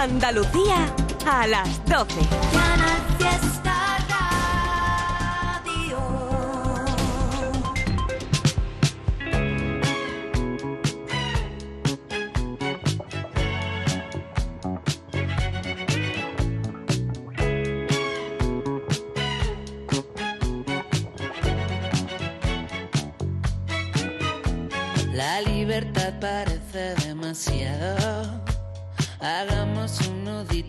Andalucía a las 12. La libertad parece demasiado.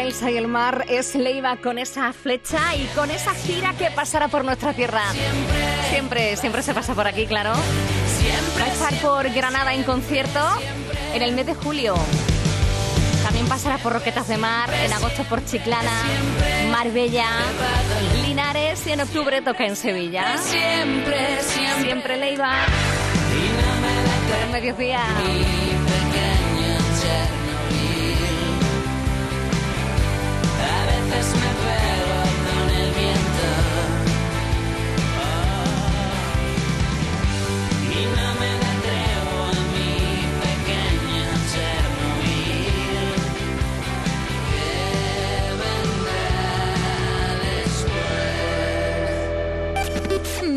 a y el mar es Leiva con esa flecha y con esa gira que pasará por nuestra tierra. Siempre, siempre se pasa por aquí, claro. Va a estar por Granada en concierto en el mes de julio. También pasará por Roquetas de Mar, en agosto por Chiclana, Marbella, Linares y en octubre toca en Sevilla. Siempre, siempre. Siempre Leiva. Mediodía.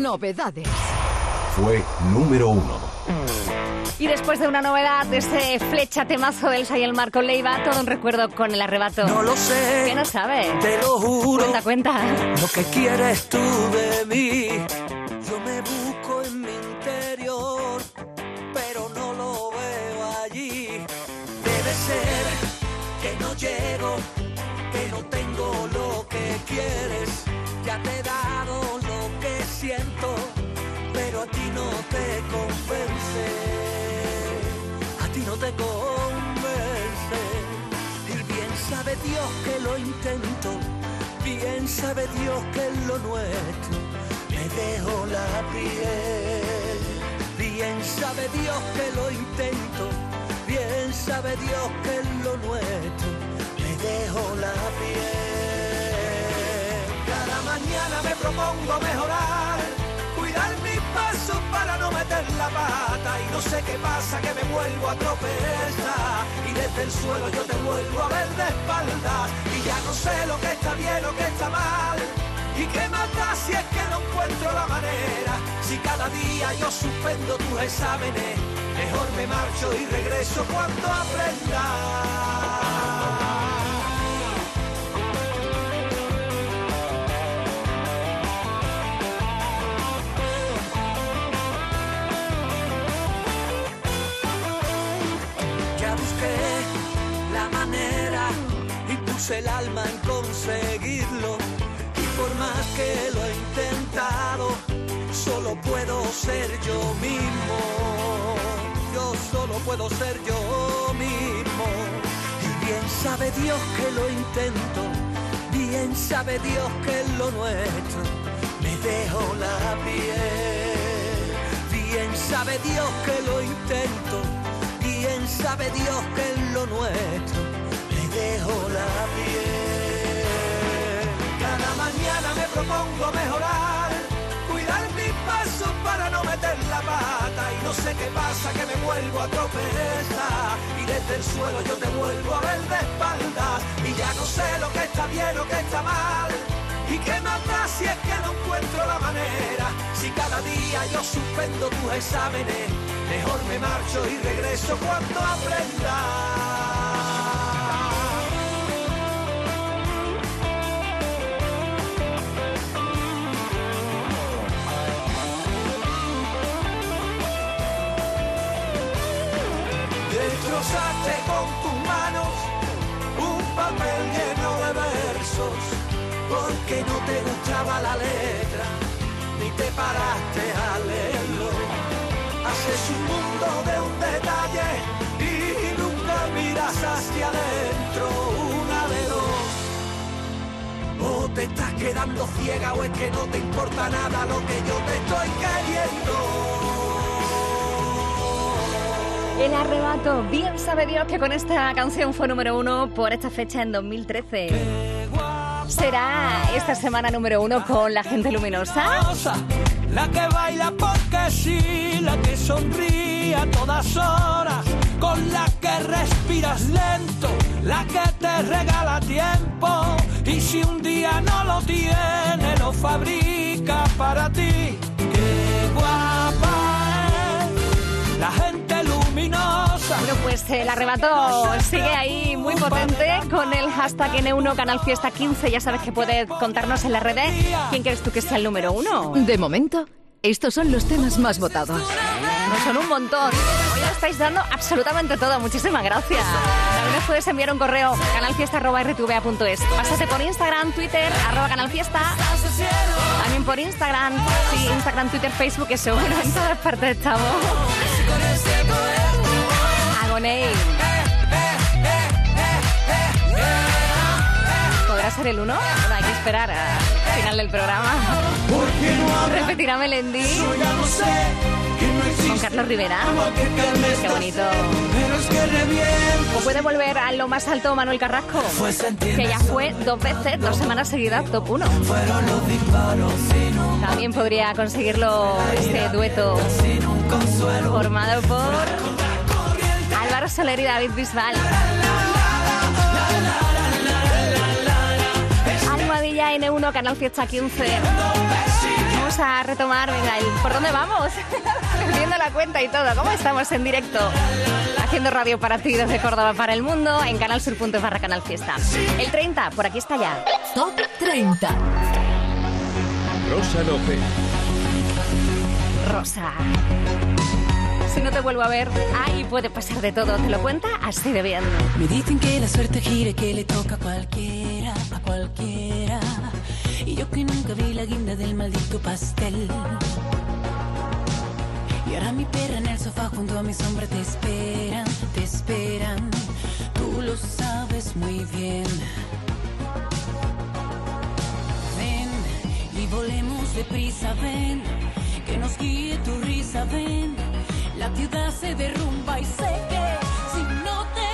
Novedades. Fue número uno. Y después de una novedad, ese flecha temazo del Say el Marco Leiva, todo un recuerdo con el arrebato. No lo sé. ¿Qué no sabe? Te lo juro. Cuenta, cuenta. Lo que quieres tú de mí Dios que lo intento, bien sabe Dios que es lo nuestro. Me dejo la piel. Bien sabe Dios que lo intento, bien sabe Dios que es lo nuestro. Me dejo la piel. Cada mañana me propongo mejorar, pasos para no meter la pata. Y no sé qué pasa, que me vuelvo a tropezar. Y desde el suelo yo te vuelvo a ver de espaldas. Y ya no sé lo que está bien o que está mal. ¿Y qué más da si es que no encuentro la manera? Si cada día yo suspendo tus exámenes, mejor me marcho y regreso cuando aprenda. Puse el alma en conseguirlo. Y por más que lo he intentado, solo puedo ser yo mismo. Yo solo puedo ser yo mismo. Y bien sabe Dios que lo intento, bien sabe Dios que es lo nuestro. Me dejo la piel, bien sabe Dios que lo intento, bien sabe Dios que es lo nuestro. Dejo la piel. Cada mañana me propongo mejorar, cuidar mis pasos para no meter la pata. Y no sé qué pasa, que me vuelvo a tropezar. Y desde el suelo yo te vuelvo a ver de espaldas. Y ya no sé lo que está bien o que está mal. ¿Y qué más da si es que no encuentro la manera? Si cada día yo suspendo tus exámenes, mejor me marcho y regreso cuando aprenda. Destrozaste con tus manos un papel lleno de versos, porque no te gustaba la letra, ni te paraste a leerlo. Haces un mundo de un detalle y nunca miras hacia adentro, una de dos. O te estás quedando ciega o es que no te importa nada lo que yo te estoy queriendo. El arrebato. Bien sabe Dios que con esta canción fue número uno por esta fecha en 2013. Será esta semana número uno con la gente luminosa. La que baila porque sí, la que sonríe a todas horas, con la que respiras lento, la que te regala tiempo y si un día no lo tiene, lo fabrica para ti. Qué guapa es la gente luminosa. Bueno, pues el arrebato sigue ahí muy potente con el hashtag N1 Canal Fiesta 15. Ya sabes que puedes contarnos en las redes quién crees tú que sea el número uno. De momento, estos son los temas más votados. No son un montón. Hoy lo estáis dando absolutamente todo. Muchísimas gracias. También nos puedes enviar un correo canalfiesta.rtva.es. Pásate por Instagram, Twitter, arroba canalfiesta. También por Instagram, sí, Instagram, Twitter, Facebook, que seguro en todas partes estamos. Agoney. ¿Podrá ser el uno? Bueno, hay que esperar al final del programa. Repetirá Melendi con Carlos Rivera. Qué bonito. O puede volver a lo más alto Manuel Carrasco, que ya fue dos veces, dos semanas seguidas, top 1. Fueron los disparos sin un, También podría conseguirlo este dueto. Formado por Álvaro Soler y David Bisbal. Almohadilla N1, Canal Fiesta 15. Vamos a retomar, venga, ¿por dónde vamos? Perdiendo la cuenta y todo. ¿Cómo estamos en directo? Haciendo radio para ti desde Córdoba para el mundo en canalsur.es barra Canal Fiesta. El 30, por aquí está ya. Top 30. Rosa López. Rosa. Si no te vuelvo a ver, ahí puede pasar de todo. Te lo cuenta así de bien. Me dicen que la suerte gira y que le toca a cualquiera, a cualquiera. Y yo que nunca vi la guinda del maldito pastel. Y ahora mi perra en el sofá junto a mi sombra te esperan, te esperan. Tú lo sabes muy bien. Ven y volemos deprisa, ven. Que nos guíe tu risa, ven. La ciudad se derrumba y sé que si no te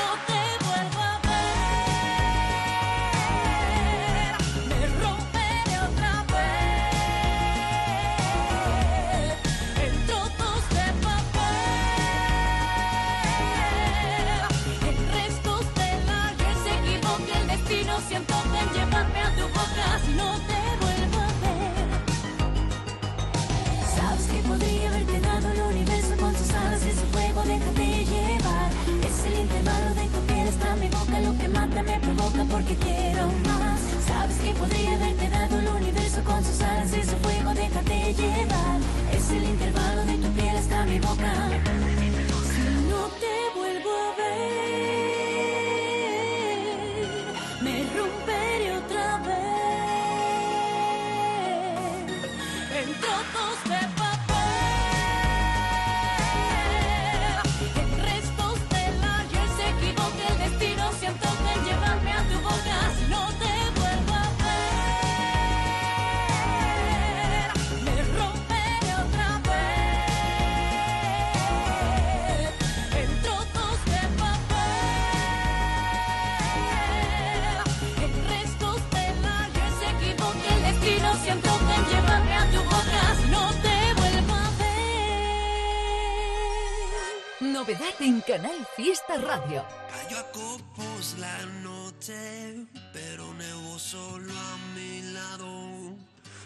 Novedad en Canal Fiesta Radio. Cayó a copos la noche, pero nevó solo a mi lado.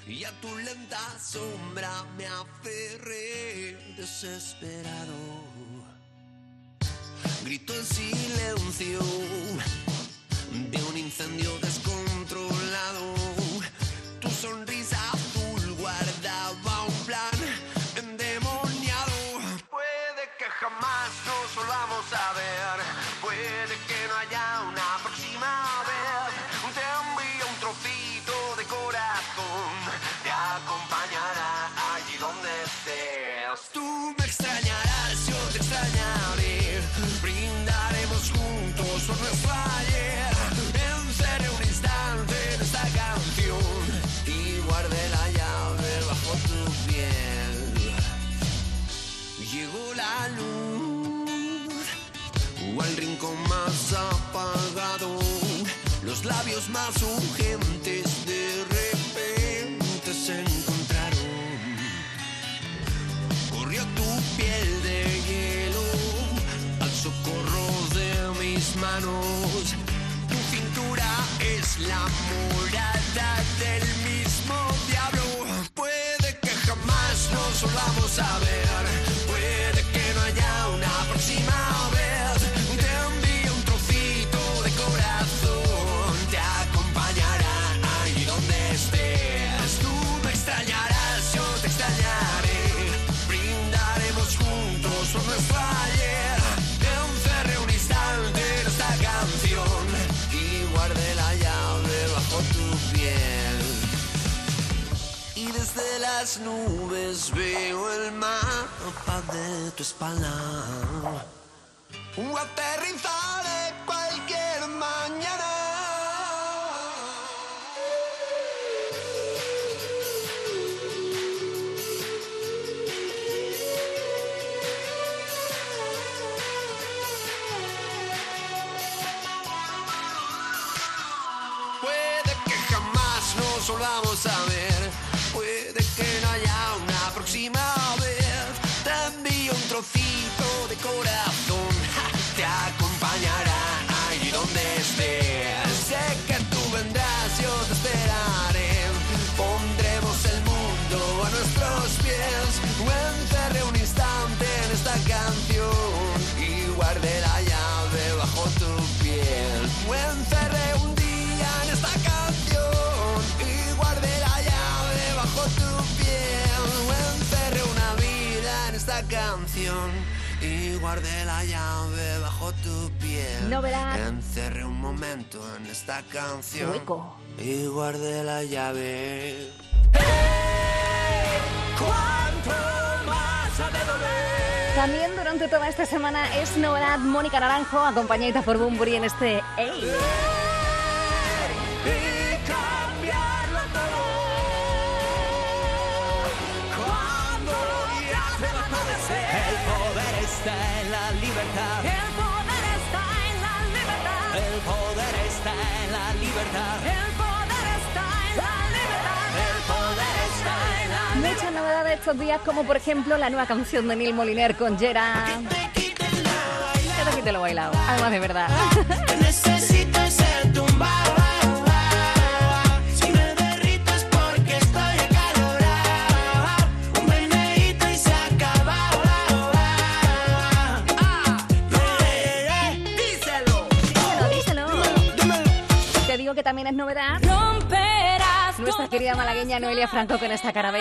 Y a tu lenta sombra me aferré desesperado. Grito en silencio de un incendio descontrolado. Tu sonrisa labios más urgentes de repente se encontraron. Corrió tu piel de hielo al socorro de mis manos. Tu cintura es la morada del mismo diablo. Puede que jamás nos volvamos a ver. Las nubes veo el mapa de tu espalda. Aterrizaré cualquier Guardé la llave bajo tu piel. No verás. Encerré un momento en esta canción. Hueco. Y guardé la llave. ¡Eh! ¿Cuánto más ha de doler? También durante toda esta semana es novedad Mónica Naranjo acompañada por Bumburi en este ¡Hey! libertad. El poder está en la libertad. El poder está en la libertad. Muchas novedades estos días, como por ejemplo la nueva canción de Neil Moliner con Gerard. Que te quiten lo bailado. Además, de verdad. novedad. Nuestra querida malagueña Noelia Franco con esta cara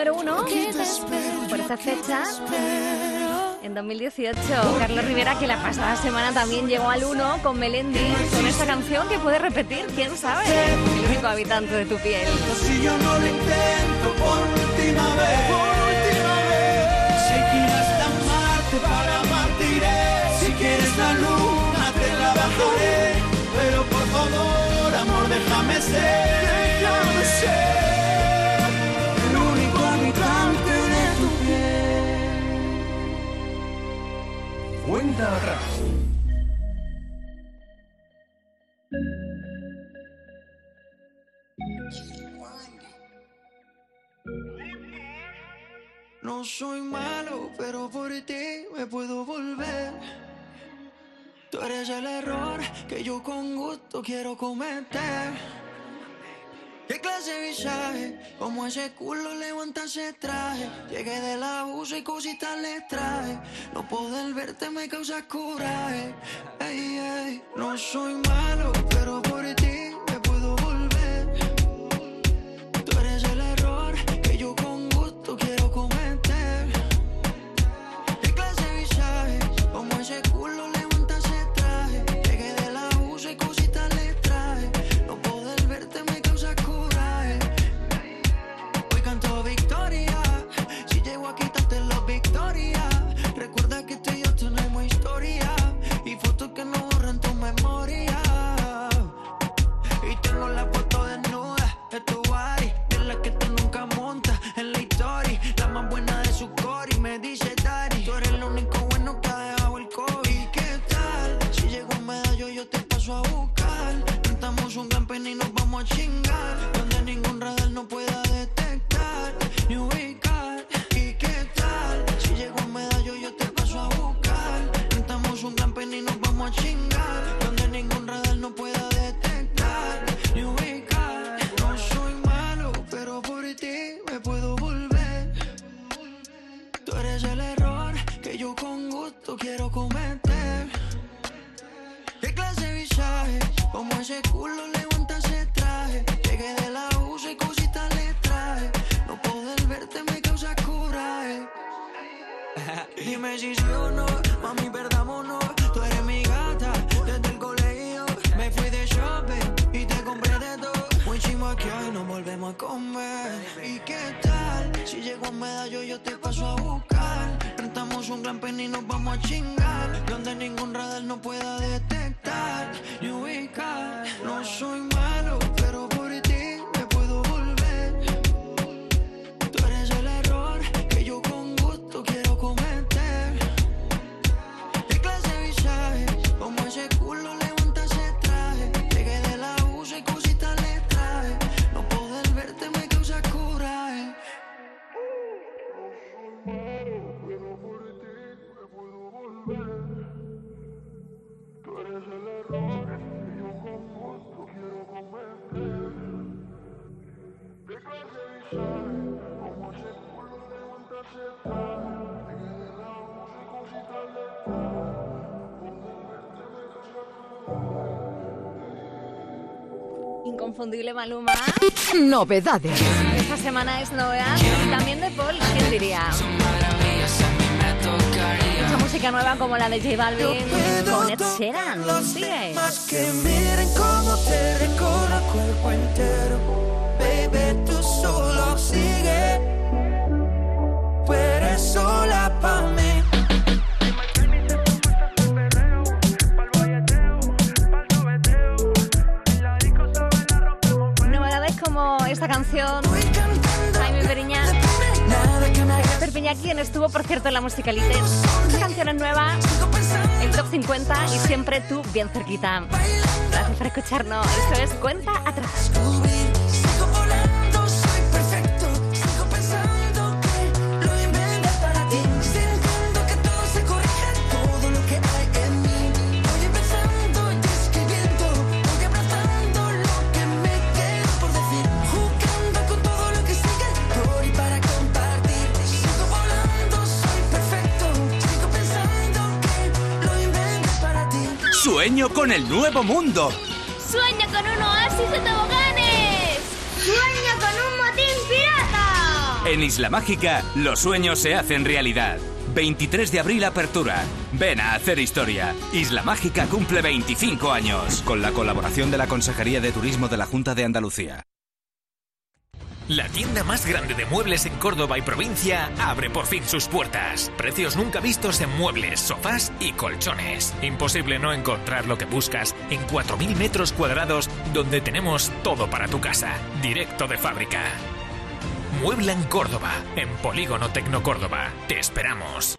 número uno por esta fecha. En 2018, Carlos Rivera, que la pasada semana también llegó al 1 con Melendi, con esta canción que puede repetir, quién sabe, el único habitante de tu piel. Si yo no lo intento por última vez, por última vez, seguirás tan Marte para amarte. Si quieres la luna, te la bajaré, pero por favor, amor, déjame ser. No soy malo, pero por ti me puedo volver. Tú eres el error que yo con gusto quiero cometer. ¿Qué clase de visaje? Como ese culo levanta ese traje. Llegué del abuso y cositas le traje. No poder verte me causa coraje. Ey, ey, no soy malo, pero por ti. Inconfundible Maluma. Novedades. Esta semana es novedad también de Paul, ¿quién diría? Mucha música nueva como la de J Balvin con Ed Sheeran. Sigue. Más que miren cómo te recorre el cuerpo entero. eres sola para mí. como esta canción. Jaime Periña. Perpiña, quien estuvo, por cierto, en la musicalite. Esta canción es nueva, el top 50 y siempre tú bien cerquita. Gracias por escucharnos. Esto es Cuenta Atrás. Sueño con el nuevo mundo. Sueño con un oasis de toboganes. Sueño con un motín pirata. En Isla Mágica, los sueños se hacen realidad. 23 de abril apertura. Ven a hacer historia. Isla Mágica cumple 25 años. Con la colaboración de la Consejería de Turismo de la Junta de Andalucía. La tienda más grande de muebles en Córdoba y provincia abre por fin sus puertas. Precios nunca vistos en muebles, sofás y colchones. Imposible no encontrar lo que buscas en 4.000 metros cuadrados donde tenemos todo para tu casa, directo de fábrica. Muebla en Córdoba, en Polígono Tecno Córdoba. Te esperamos.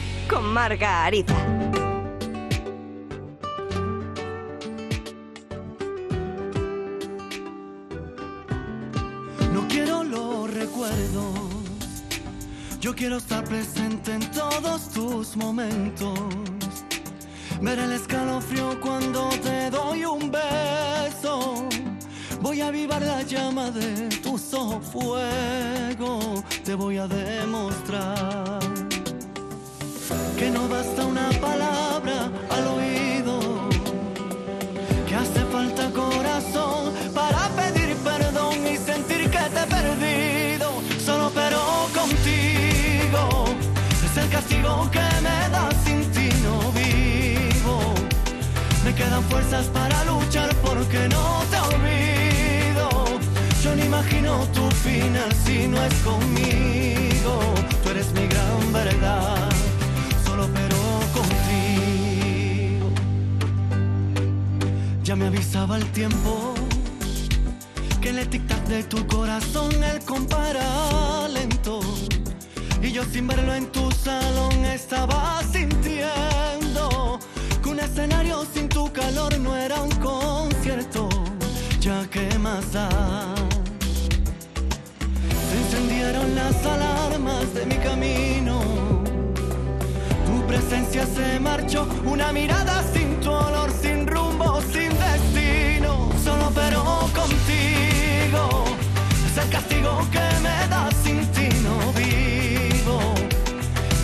con Marga Ariza. No quiero los recuerdos. Yo quiero estar presente en todos tus momentos. Ver el escalofrío cuando te doy un beso. Voy a avivar la llama de tus ojos fuego. Te voy a demostrar que no basta una palabra al oído. Que hace falta corazón para pedir perdón y sentir que te he perdido. Solo pero contigo es el castigo que me das sin ti no vivo. Me quedan fuerzas para luchar porque no te olvido. Yo no imagino tu final si no es conmigo. Tú eres mi gran verdad. Contigo. Ya me avisaba el tiempo que el tic-tac de tu corazón el compara lento. Y yo sin verlo en tu salón estaba sintiendo que un escenario sin tu calor no era un concierto. Ya que más da. Se encendieron las alarmas de mi camino. Presencia se marchó, una mirada sin tu olor, sin rumbo, sin destino. Solo pero contigo es el castigo que me das sin ti no vivo.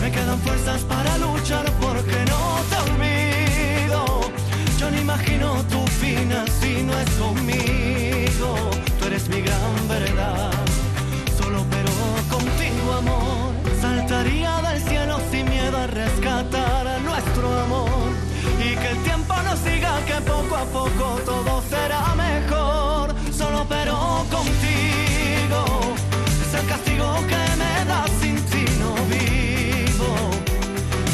Me quedan fuerzas para luchar porque no te olvido. Yo no imagino tu final si no es conmigo. Tú eres mi gran verdad. Saltaría del cielo sin miedo a rescatar nuestro amor. Y que el tiempo nos siga, que poco a poco todo será mejor. Solo pero contigo es el castigo que me das sin ti no vivo.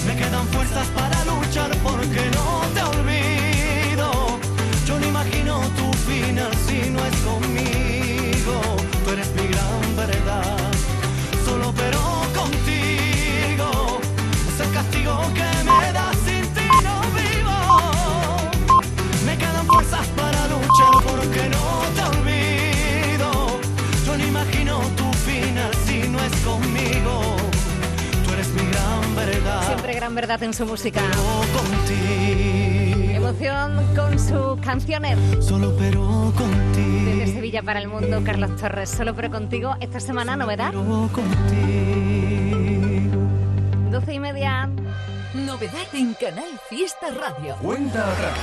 Me quedan fuerzas para luchar porque no gran verdad en su música. Emoción con su canciones. Solo pero contigo. Desde Sevilla para el mundo, Carlos Torres. Solo pero contigo. Esta semana, novedad. Doce y media. Novedad en Canal Fiesta Radio. Cuenta atrás.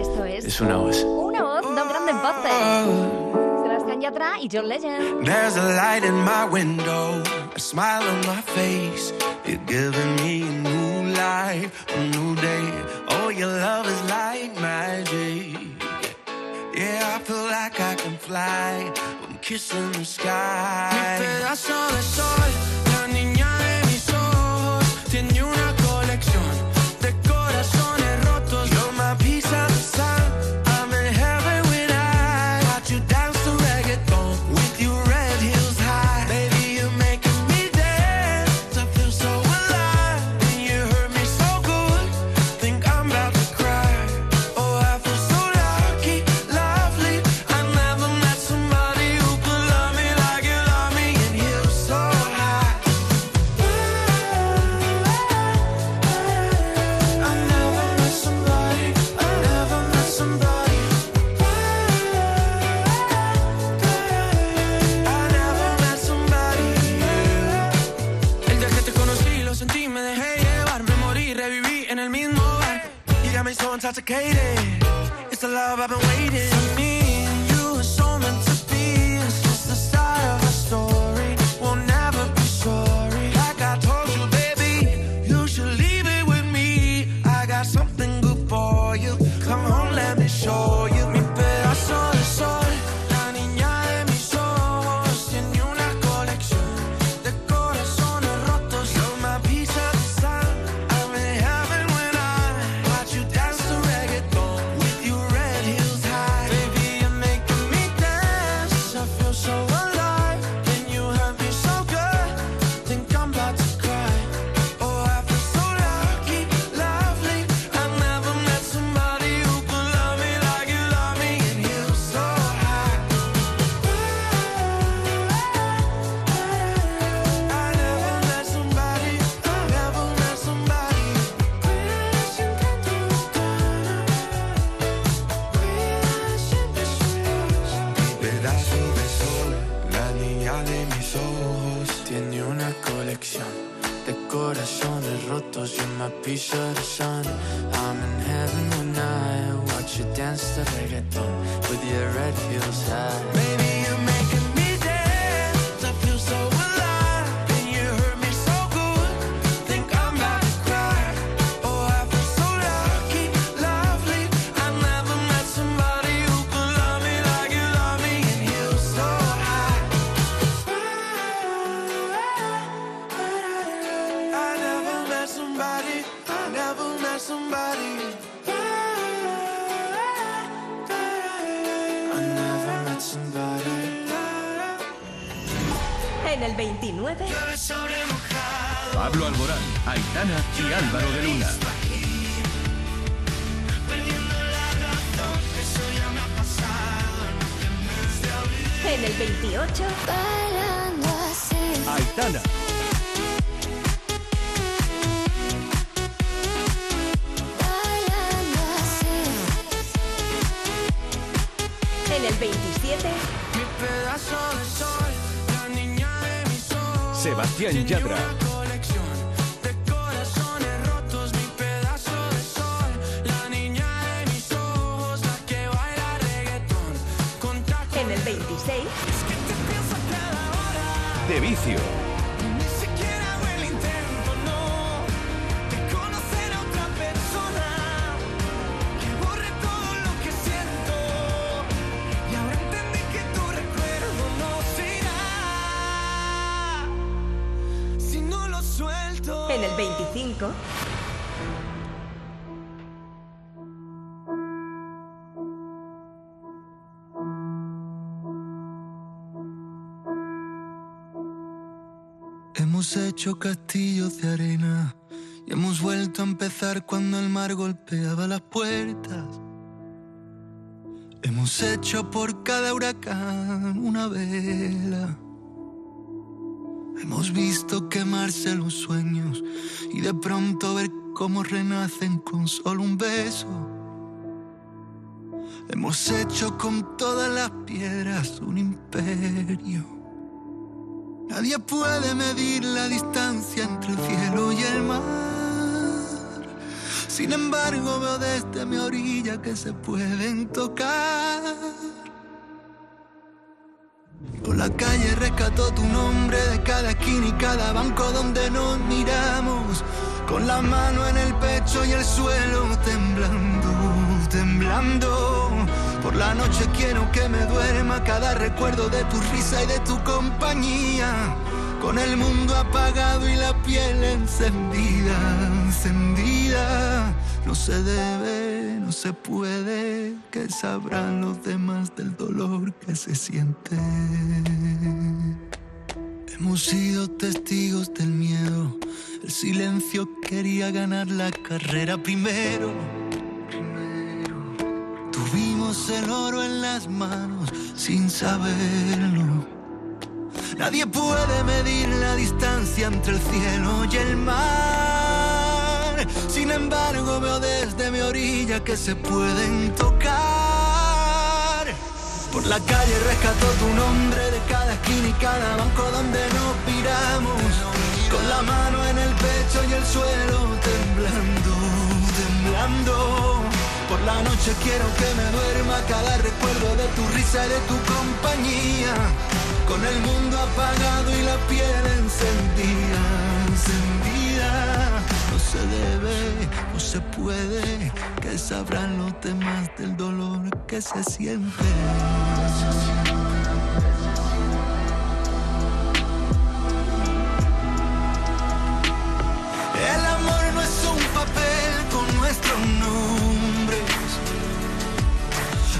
Esto es. Es una voz. Una voz, dos grandes voces. Sebastián Yatra y John Legend. There's a light in my window, a smile on my face. You're giving me a new life, a new day. Oh, your love is like magic. Yeah, I feel like I can fly. I'm kissing the sky. Mi pedazo de sol, intoxicated. It's the love I've been waiting. En el 27. Mi pedazo de sol, la niña de mis ojos. Sebastián Yatra. de corazones hecho castillos de arena y hemos vuelto a empezar cuando el mar golpeaba las puertas. Hemos hecho por cada huracán una vela. Hemos visto quemarse los sueños y de pronto ver cómo renacen con solo un beso. Hemos hecho con todas las piedras un imperio. Nadie puede medir la distancia entre el cielo y el mar. Sin embargo, veo desde mi orilla que se pueden tocar. Por la calle rescató tu nombre de cada esquina y cada banco donde nos miramos. Con la mano en el pecho y el suelo temblando, temblando. Por la noche quiero que me duerma cada recuerdo de tu risa y de tu compañía. Con el mundo apagado y la piel encendida, encendida. No se debe, no se puede, que sabrán los demás del dolor que se siente. Hemos sido testigos del miedo. El silencio quería ganar la carrera primero. El oro en las manos sin saberlo. Nadie puede medir la distancia entre el cielo y el mar. Sin embargo, veo desde mi orilla que se pueden tocar. Por la calle rescató tu nombre de cada esquina y cada banco donde nos piramos. Con la mano en el pecho y el suelo temblando, la noche quiero que me duerma cada recuerdo de tu risa y de tu compañía. Con el mundo apagado y la piel encendida, encendida. No se debe, no se puede, que sabrán los demás del dolor que se siente.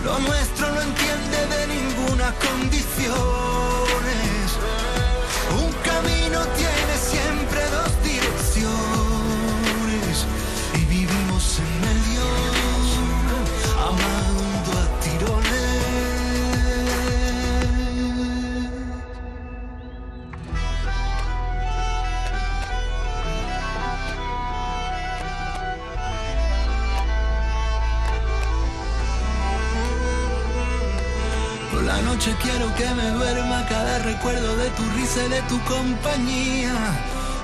Lo nuestro no entiende de ninguna condiciones. La noche quiero que me duerma cada recuerdo de tu risa y de tu compañía.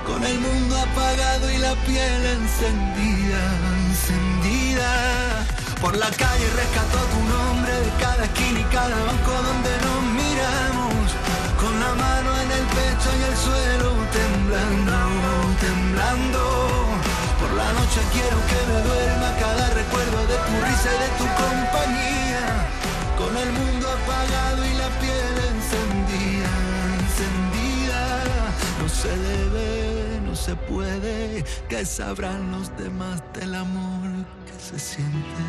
Con el mundo apagado y la piel encendida, encendida. Por la calle rescató tu nombre de cada esquina y cada banco donde nos miramos. Con la mano en el pecho y el suelo temblando, temblando. Por la noche quiero que me duerma cada recuerdo de tu risa y de tu compañía. Con el mundo apagado y la piel encendida, encendida. No se debe, no se puede, que sabrán los demás del amor que se siente.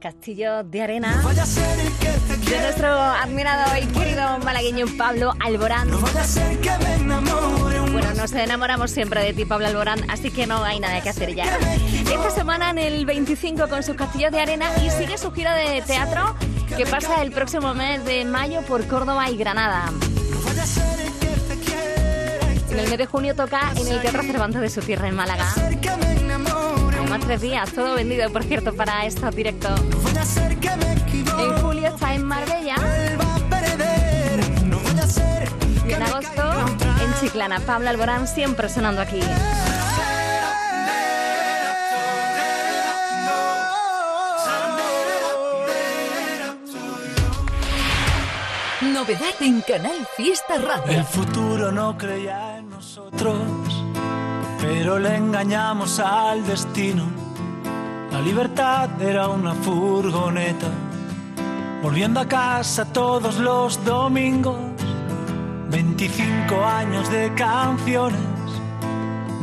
Castillo de Arena de nuestro admirado y querido malagueño Pablo Alborán. Bueno, nos enamoramos siempre de ti, Pablo Alborán, así que no hay nada que hacer ya. Esta semana en el 25 con sus castillos de arena y sigue su gira de teatro que pasa el próximo mes de mayo por Córdoba y Granada. En el mes de junio toca en el Teatro Cervantes de su tierra en Málaga. Más tres días, todo vendido, por cierto, para estos directos. En julio está en Marbella. Y en agosto Chiclana. Pablo Alborán siempre sonando aquí. Novedad en Canal Fiesta Radio. El futuro no creía en nosotros, pero le engañamos al destino. La libertad era una furgoneta, volviendo a casa todos los domingos. 25 años de canciones,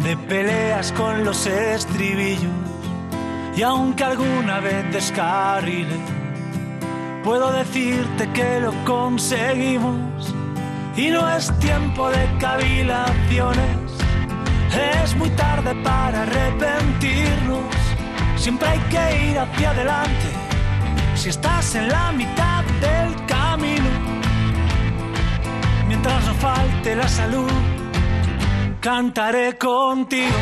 de peleas con los estribillos, y aunque alguna vez descarrile, puedo decirte que lo conseguimos. Y no es tiempo de cavilaciones, es muy tarde para arrepentirnos, siempre hay que ir hacia adelante. Si estás en la mitad del mientras no falte la salud, cantaré contigo.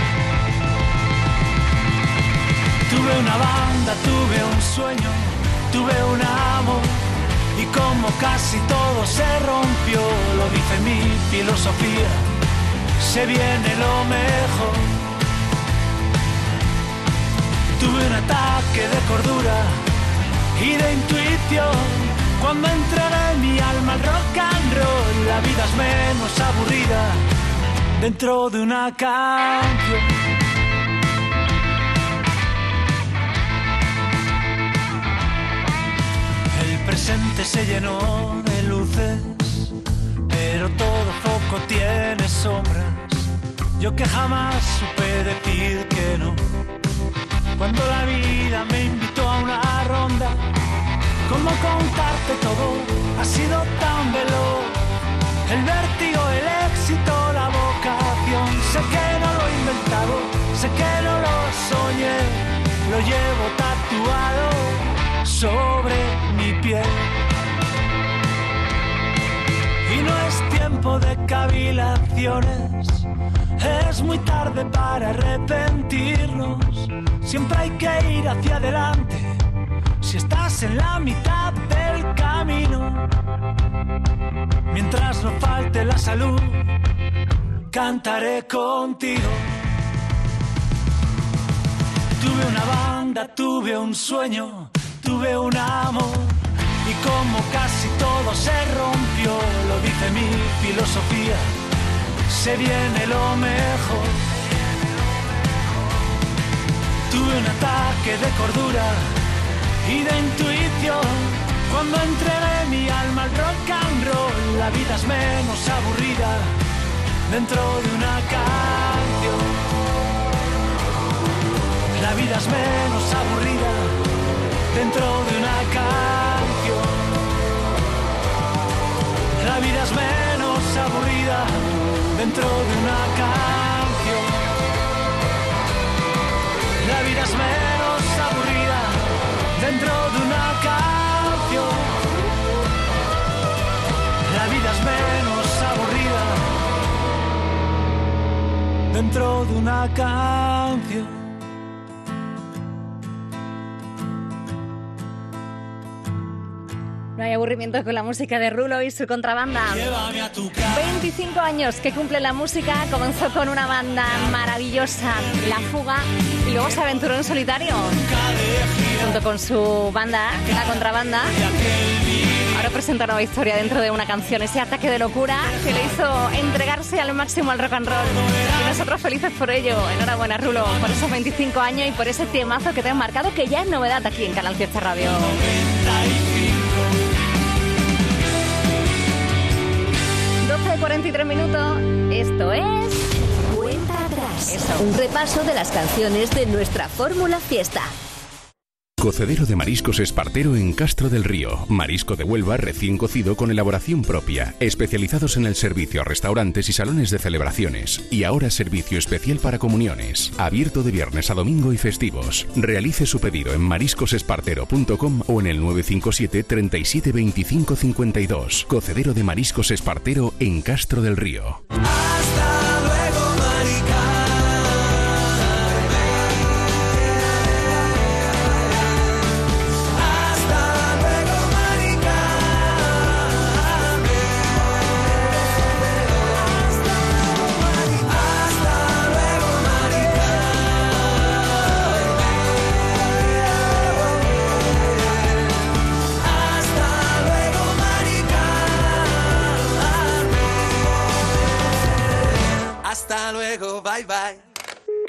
Tuve una banda, tuve un sueño tuve un amor y como casi todo se rompió, lo dice mi filosofía, se viene lo mejor. Tuve un ataque de cordura y de intuición cuando entregué mi alma al rock and roll, la vida es menos aburrida dentro de una canción. presente se llenó de luces, pero todo foco tiene sombras. Yo que jamás supe decir que no. Cuando la vida me invitó a una ronda, ¿cómo contarte todo? Ha sido tan veloz. El vértigo, el éxito, la vocación. Sé que no lo he inventado, sé que no lo soñé. Lo llevo tatuado sobre mi piel. Y no es tiempo de cavilaciones, es muy tarde para arrepentirnos. Siempre hay que ir hacia adelante si estás en la mitad del camino. Mientras no falte la salud, cantaré contigo. Tuve una banda, tuve un sueño, tuve un amor. Y como casi todo se rompió, lo dice mi filosofía, se viene lo mejor. Tuve un ataque de cordura y de intuición. Cuando entregué mi alma al rock and roll, la vida es menos aburrida dentro de una canción. La vida es menos aburrida dentro de una canción. La vida es menos aburrida dentro de una canción. La vida es menos dentro de una canción. La vida es menos aburrida dentro de una canción. No hay aburrimiento con la música de Rulo y su contrabanda. 25 años que cumple la música, comenzó con una banda maravillosa, La Fuga, y luego se aventuró en solitario, junto con su banda, La Contrabanda. Ahora presenta una historia dentro de una canción, ese ataque de locura que le hizo entregarse al máximo al rock and roll. Y nosotros felices por ello. Enhorabuena, Rulo, por esos 25 años y por ese temazo que te han marcado, que ya es novedad aquí en Canal Fiesta Radio. 12.43 minutos, esto es... Cuenta atrás. Eso. Un repaso de las canciones de nuestra Fórmula Fiesta. Cocedero de mariscos Espartero en Castro del Río. Marisco de Huelva recién cocido con elaboración propia. Especializados en el servicio a restaurantes y salones de celebraciones. Y ahora servicio especial para comuniones. Abierto de viernes a domingo y festivos. Realice su pedido en mariscosespartero.com o en el 957 37 25 52. Cocedero de mariscos Espartero en Castro del Río. Hasta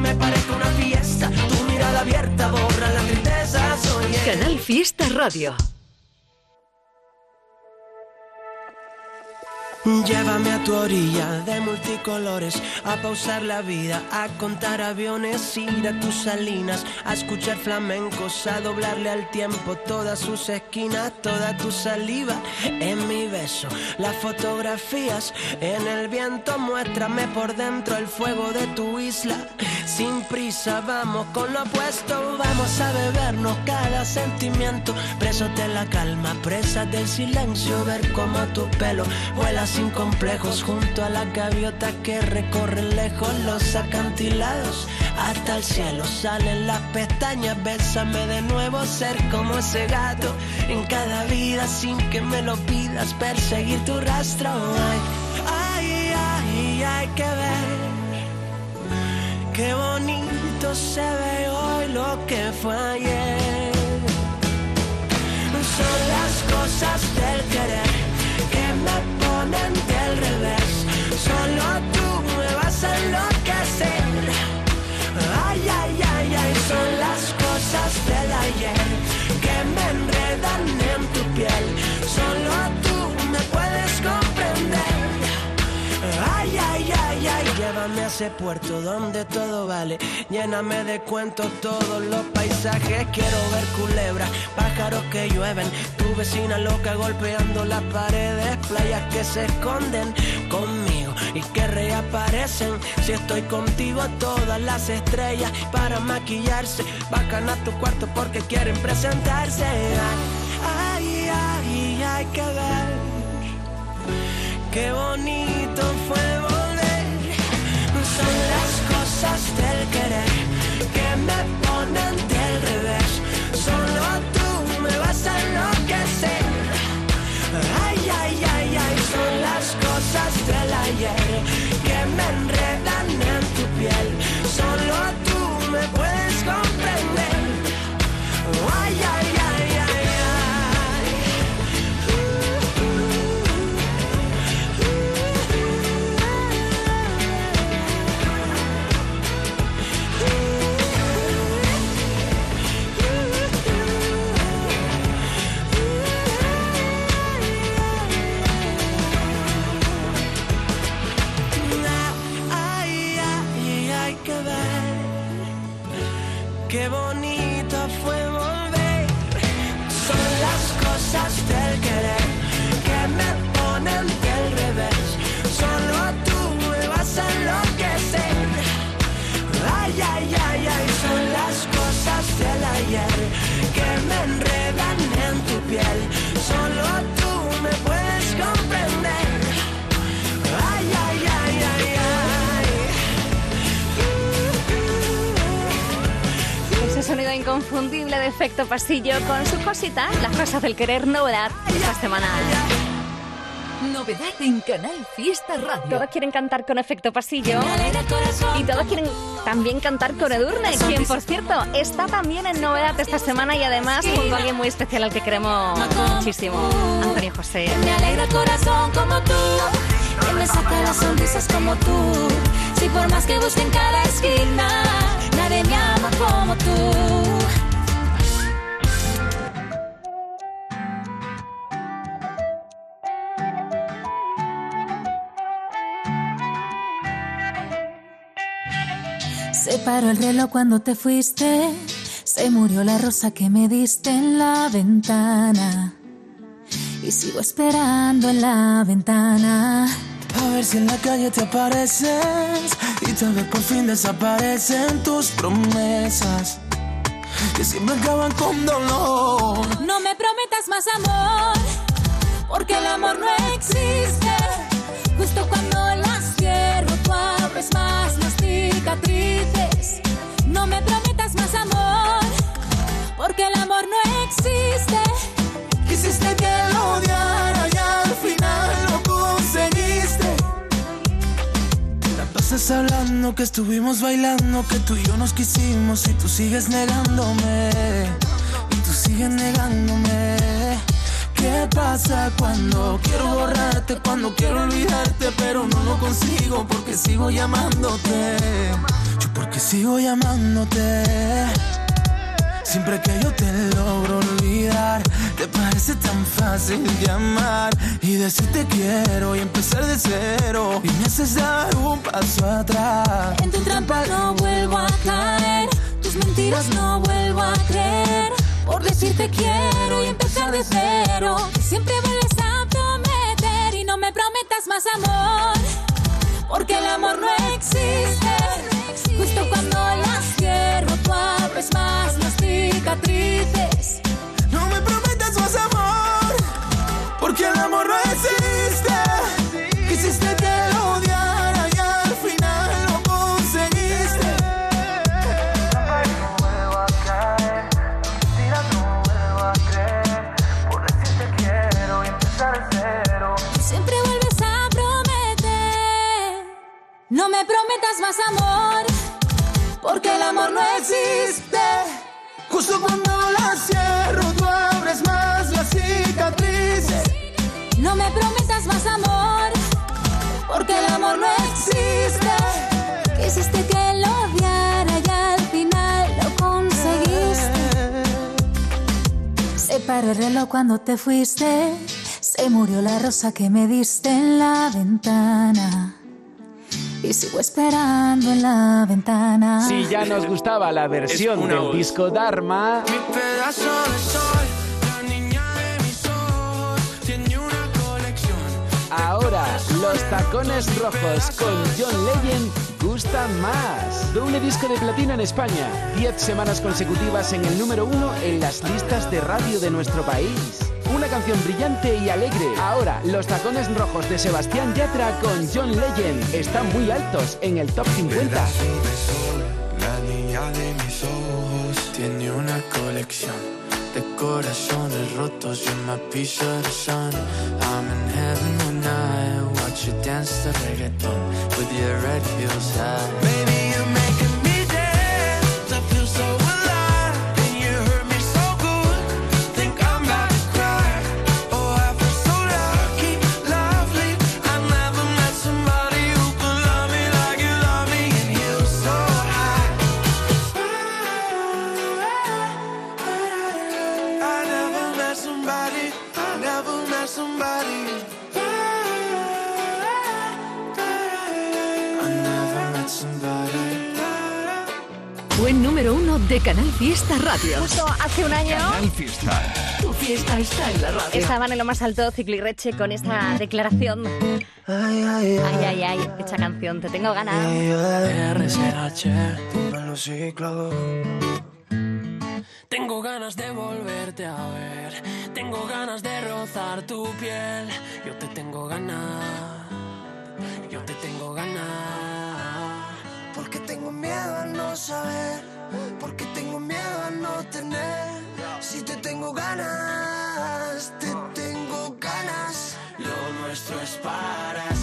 Me parezca una fiesta. Tu mirada abierta borra la tristeza. Canal Fiesta Radio. Llévame a tu orilla de multicolores, a pausar la vida, a contar aviones, ir a tus salinas, a escuchar flamencos, a doblarle al tiempo todas sus esquinas, toda tu saliva en mi beso, las fotografías en el viento, muéstrame por dentro el fuego de tu isla. Sin prisa, vamos con lo opuesto, vamos a bebernos cada sentimiento, presos de la calma, presas del silencio, ver cómo tu pelo vuela sin complejos junto a las gaviotas que recorren lejos los acantilados hasta el cielo salen las pestañas bésame de nuevo ser como ese gato en cada vida sin que me lo pidas perseguir tu rastro. Ay ay ay hay que ver qué bonito se ve hoy lo que fue ayer. Son las cosas del querer que me ponen del revés. Solo tú me vas a enloquecer. Ay, ay, ay, ay, son las cosas del ayer que me enredan en tu piel. Llévame a puerto donde todo vale. Lléname de cuentos todos los paisajes. Quiero ver culebras, pájaros que llueven. Tu vecina loca golpeando las paredes. Playas que se esconden conmigo y enloquecen. Si estoy contigo, todas las estrellas para maquillarse. Bajan a tu cuarto porque quieren presentarse. Ay, ay, ay, hay que ver. Qué bonito inconfundible de efecto pasillo con su cosita, las cosas del querer novedad esta semana. Novedad en Canal Fiesta Radio. Todos quieren cantar con efecto pasillo y todos quieren también cantar con Edurne, quien por cierto está también en novedad esta semana y además junto a alguien muy especial al que queremos muchísimo, Antonio José. Me alegra el corazón como tú, que me saca las sonrisas como tú. Si por más que busque en cada esquina, nadie me ama como tú. Paró el reloj cuando te fuiste, se murió la rosa que me diste en la ventana. Y sigo esperando en la ventana. A ver si en la calle te apareces y tal vez por fin desaparecen tus promesas que siempre acaban con dolor. No me prometas más amor, porque el amor no existe. Justo cuando las cierro, tú abres más. No me prometas más amor, porque el amor no existe. Quisiste que lo odiara y al final lo conseguiste. Tanto estás hablando que estuvimos bailando, que tú y yo nos quisimos y tú sigues negándome. Y tú sigues negándome. ¿Qué pasa cuando quiero borrarte, cuando quiero olvidarte, pero no lo consigo porque sigo llamándote? Porque sigo llamándote. Siempre que yo te logro olvidar, te parece tan fácil llamar y decirte quiero y empezar de cero. Y me haces dar un paso atrás. En tu trampa no vuelvo a caer, tus mentiras no vuelvo a creer. Por decirte quiero y empezar de cero. Siempre vuelves a prometer y no me prometas más amor. Porque el amor no existe. Cuando las cierro, tú abres más las cicatrices. No me prometas más amor, porque el amor no existe. Paró el reloj cuando te fuiste, se murió la rosa que me diste en la ventana. Y sigo esperando en la ventana. Si ya nos gustaba la versión del voz. disco Dharma, Pedazo de sol, la niña de mis ojos, tiene una colección. Ahora, los tacones rojos con John Legend gustan más. Doble disco de platino en España. 10 semanas consecutivas en el número uno en las listas de radio de nuestro país. Una canción brillante y alegre. Ahora, los tacones rojos de Sebastián Yatra con John Legend están muy altos en el top 50. Pedazo de sol, la niña de mis ojos tiene una colección de corazones rotos. I'm heaven watch you dance the reggaeton with your red heels high. Baby, Buen número uno de Canal Fiesta Radio. Justo hace un año Fiesta. Tu fiesta está en la radio. estaban en lo más alto Ciclirreche con esta declaración. Ay, ay, Ay, ay, ay, esta canción, te tengo ganas. Tengo ganas de volverte a ver. Tengo ganas de rozar tu piel. Yo te tengo ganas. Yo te tengo ganas. Porque tengo miedo a no saber. Porque tengo miedo a no tener. Si te tengo ganas, te tengo ganas. Lo nuestro es para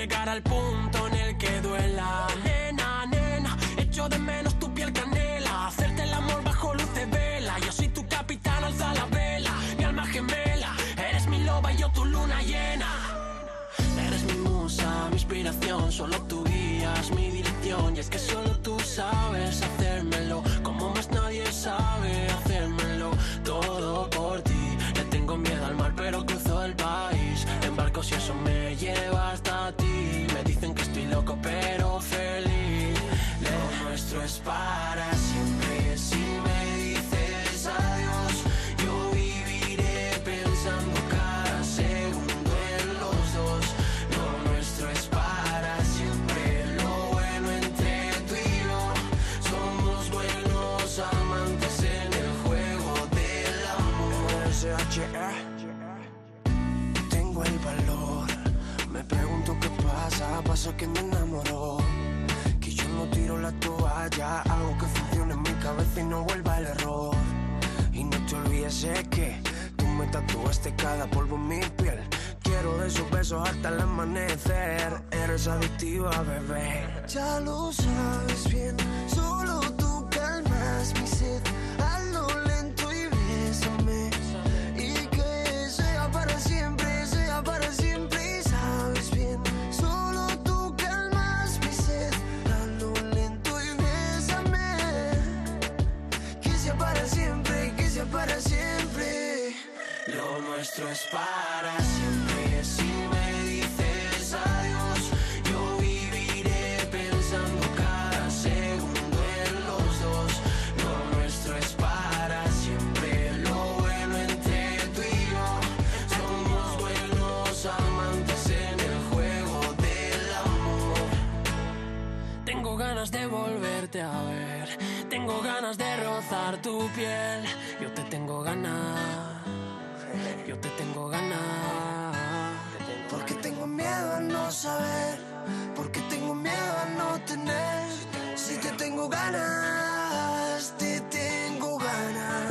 llegar al punto en el que duela. Nena, nena, echo de menos tu piel canela. Hacerte el amor bajo luz de vela. Yo soy tu capitán, alza la vela. Mi alma gemela, eres mi loba y yo tu luna llena. Eres mi musa, mi inspiración, solo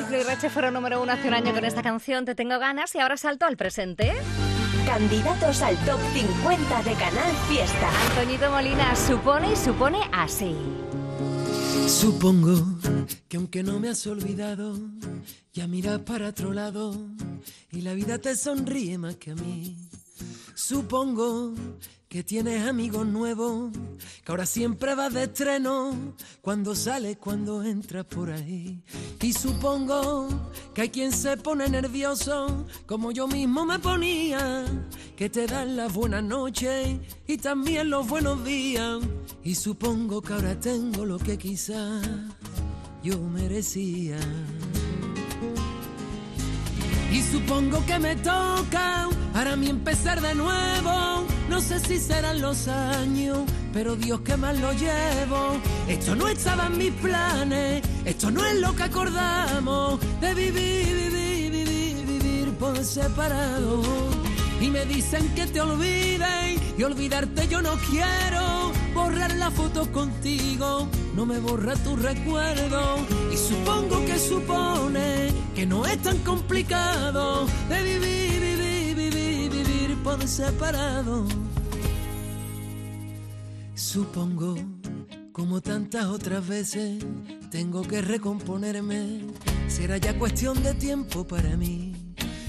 ganas. Ciclirreche fueron número uno hace un año con esta canción, Te tengo ganas, y ahora salto al presente. Candidatos al top 50 de Canal Fiesta. Antoñito Molina supone y supone así. Supongo que aunque no me has olvidado, ya miras para otro lado y la vida te sonríe más que a mí. Supongo que tienes amigos nuevos, que ahora siempre vas de estreno, cuando sales, cuando entras por ahí. Y supongo que hay quien se pone nervioso, como yo mismo me ponía, que te dan las buenas noches y también los buenos días. Y supongo que ahora tengo lo que quizás yo merecía. Y supongo que me toca para mí empezar de nuevo. No sé si serán los años, pero Dios que más lo llevo. Esto no estaba en mis planes, esto no es lo que acordamos de vivir, vivir, vivir, vivir por separado. Y me dicen que te olviden y olvidarte yo no quiero. Borrar la foto contigo, no me borra tu recuerdo. Y supongo que supone que no es tan complicado de vivir, vivir, vivir, vivir por separado. Supongo, como tantas otras veces, tengo que recomponerme. Será ya cuestión de tiempo para mí.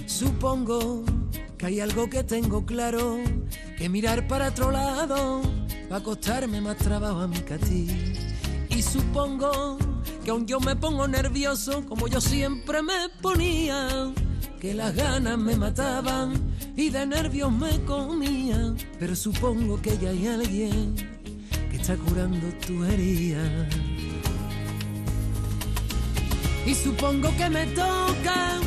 Supongo que hay algo que tengo claro, que mirar para otro lado va a costarme más trabajo a mí que a ti. Y supongo que aun yo me pongo nervioso, como yo siempre me ponía, que las ganas me mataban y de nervios me comía. Pero supongo que ya hay alguien que está curando tu herida. Y supongo que me toca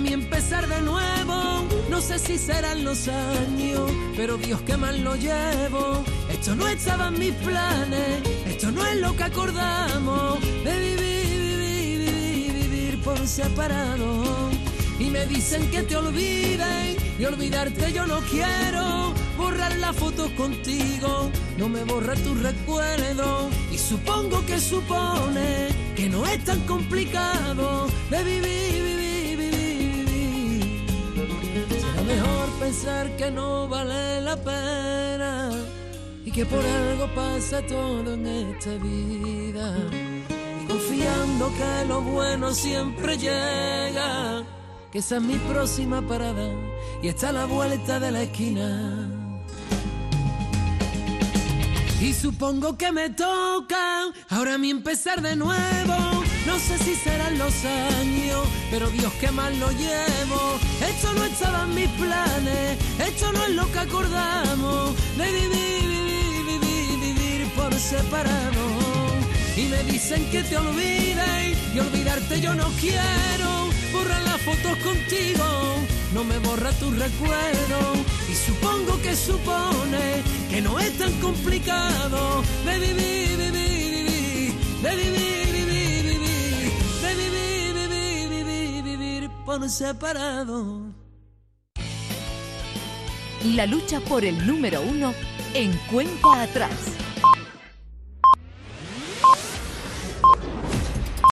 mí empezar de nuevo. No sé si serán los años, pero Dios que mal lo llevo. Esto no estaba en mis planes, esto no es lo que acordamos de vivir, vivir, vivir, vivir por separado. Y me dicen que te olviden y olvidarte yo no quiero. Borrar las fotos contigo, no me borra tu recuerdo. Y supongo que supone que no es tan complicado de vivir, vivir, pensar que no vale la pena y que por algo pasa todo en esta vida. Y confiando que lo bueno siempre llega, que esa es mi próxima parada y está a la vuelta de la esquina. Y supongo que me toca ahora a mí empezar de nuevo. No sé si serán los años, pero Dios que mal lo llevo. Esto no estaba en mis planes, esto no es lo que acordamos de vivir, vivir, vivir, vivir por separado. Y me dicen que te olviden y olvidarte yo no quiero. Borrar las fotos contigo, no me borra tu recuerdo. Y supongo que supone que no es tan complicado de vivir, vivir, vivir, de vivir, por separado. La lucha por el número uno en cuenta atrás.